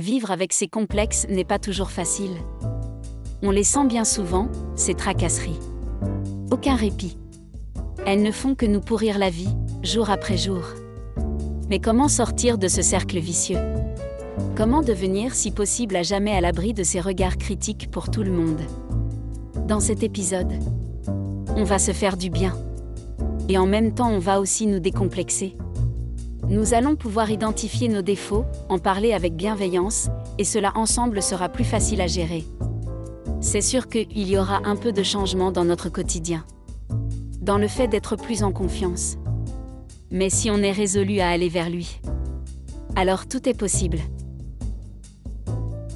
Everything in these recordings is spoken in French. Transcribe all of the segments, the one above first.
Vivre avec ces complexes n'est pas toujours facile. On les sent bien souvent, ces tracasseries. Aucun répit. Elles ne font que nous pourrir la vie, jour après jour. Mais comment sortir de ce cercle vicieux? Comment devenir, si possible, à jamais à l'abri de ces regards critiques pour tout le monde? Dans cet épisode, on va se faire du bien. Et en même temps, on va aussi nous décomplexer. Nous allons pouvoir identifier nos défauts, en parler avec bienveillance, et cela ensemble sera plus facile à gérer. C'est sûr qu'il y aura un peu de changement dans notre quotidien. Dans le fait d'être plus en confiance. Mais si on est résolu à aller vers lui, alors tout est possible.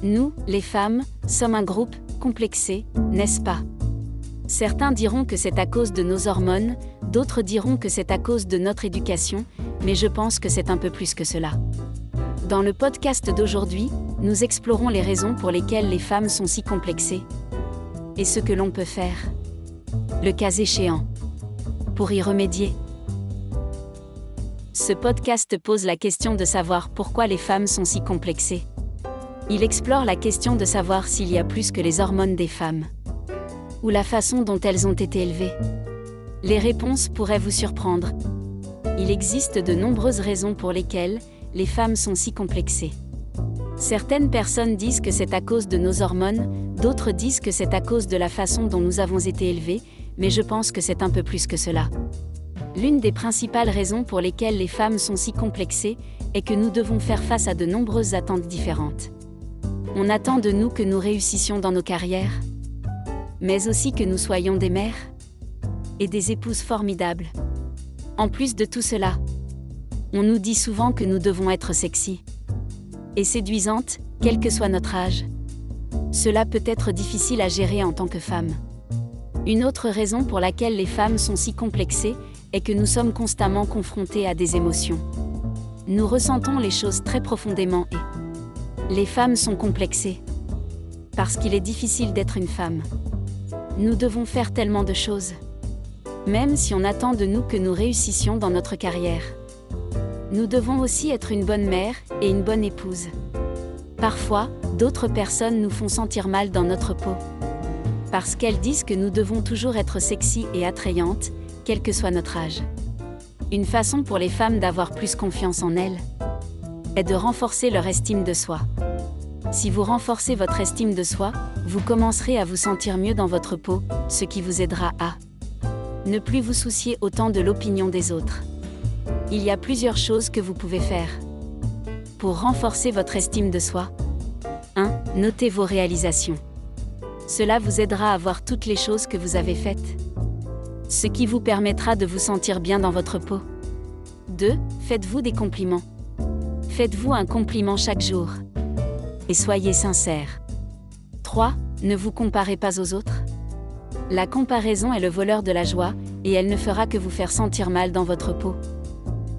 Nous, les femmes, sommes un groupe complexé, n'est-ce pas? Certains diront que c'est à cause de nos hormones, d'autres diront que c'est à cause de notre éducation, mais je pense que c'est un peu plus que cela. Dans le podcast d'aujourd'hui, nous explorons les raisons pour lesquelles les femmes sont si complexées. Et ce que l'on peut faire. Le cas échéant. Pour y remédier. Ce podcast pose la question de savoir pourquoi les femmes sont si complexées. Il explore la question de savoir s'il y a plus que les hormones des femmes. Ou la façon dont elles ont été élevées. Les réponses pourraient vous surprendre, il existe de nombreuses raisons pour lesquelles les femmes sont si complexées. Certaines personnes disent que c'est à cause de nos hormones, d'autres disent que c'est à cause de la façon dont nous avons été élevés, mais je pense que c'est un peu plus que cela. L'une des principales raisons pour lesquelles les femmes sont si complexées est que nous devons faire face à de nombreuses attentes différentes. On attend de nous que nous réussissions dans nos carrières, mais aussi que nous soyons des mères et des épouses formidables. En plus de tout cela, on nous dit souvent que nous devons être sexy et séduisantes, quel que soit notre âge. Cela peut être difficile à gérer en tant que femme. Une autre raison pour laquelle les femmes sont si complexées est que nous sommes constamment confrontées à des émotions. Nous ressentons les choses très profondément et les femmes sont complexées. Parce qu'il est difficile d'être une femme. Nous devons faire tellement de choses même si on attend de nous que nous réussissions dans notre carrière. Nous devons aussi être une bonne mère et une bonne épouse. Parfois, d'autres personnes nous font sentir mal dans notre peau. Parce qu'elles disent que nous devons toujours être sexy et attrayantes, quel que soit notre âge. Une façon pour les femmes d'avoir plus confiance en elles est de renforcer leur estime de soi. Si vous renforcez votre estime de soi, vous commencerez à vous sentir mieux dans votre peau, ce qui vous aidera à ne plus vous soucier autant de l'opinion des autres. Il y a plusieurs choses que vous pouvez faire. Pour renforcer votre estime de soi. 1. Notez vos réalisations. Cela vous aidera à voir toutes les choses que vous avez faites. Ce qui vous permettra de vous sentir bien dans votre peau. 2. Faites-vous des compliments. Faites-vous un compliment chaque jour. Et soyez sincère. 3. Ne vous comparez pas aux autres. La comparaison est le voleur de la joie, et elle ne fera que vous faire sentir mal dans votre peau.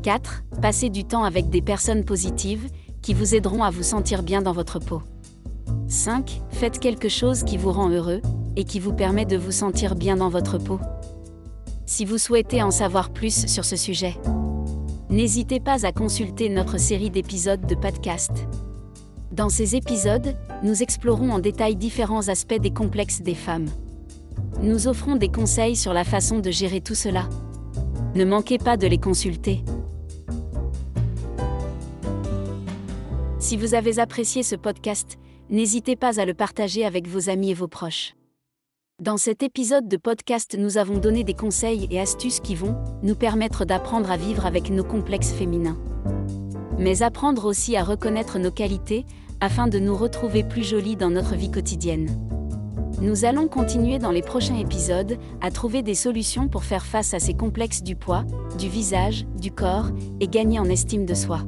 4. Passez du temps avec des personnes positives, qui vous aideront à vous sentir bien dans votre peau. 5. Faites quelque chose qui vous rend heureux, et qui vous permet de vous sentir bien dans votre peau. Si vous souhaitez en savoir plus sur ce sujet, n'hésitez pas à consulter notre série d'épisodes de podcast. Dans ces épisodes, nous explorons en détail différents aspects des complexes des femmes. Nous offrons des conseils sur la façon de gérer tout cela. Ne manquez pas de les consulter. Si vous avez apprécié ce podcast, n'hésitez pas à le partager avec vos amis et vos proches. Dans cet épisode de podcast, nous avons donné des conseils et astuces qui vont nous permettre d'apprendre à vivre avec nos complexes féminins. Mais apprendre aussi à reconnaître nos qualités afin de nous retrouver plus jolies dans notre vie quotidienne. Nous allons continuer dans les prochains épisodes à trouver des solutions pour faire face à ces complexes du poids, du visage, du corps et gagner en estime de soi.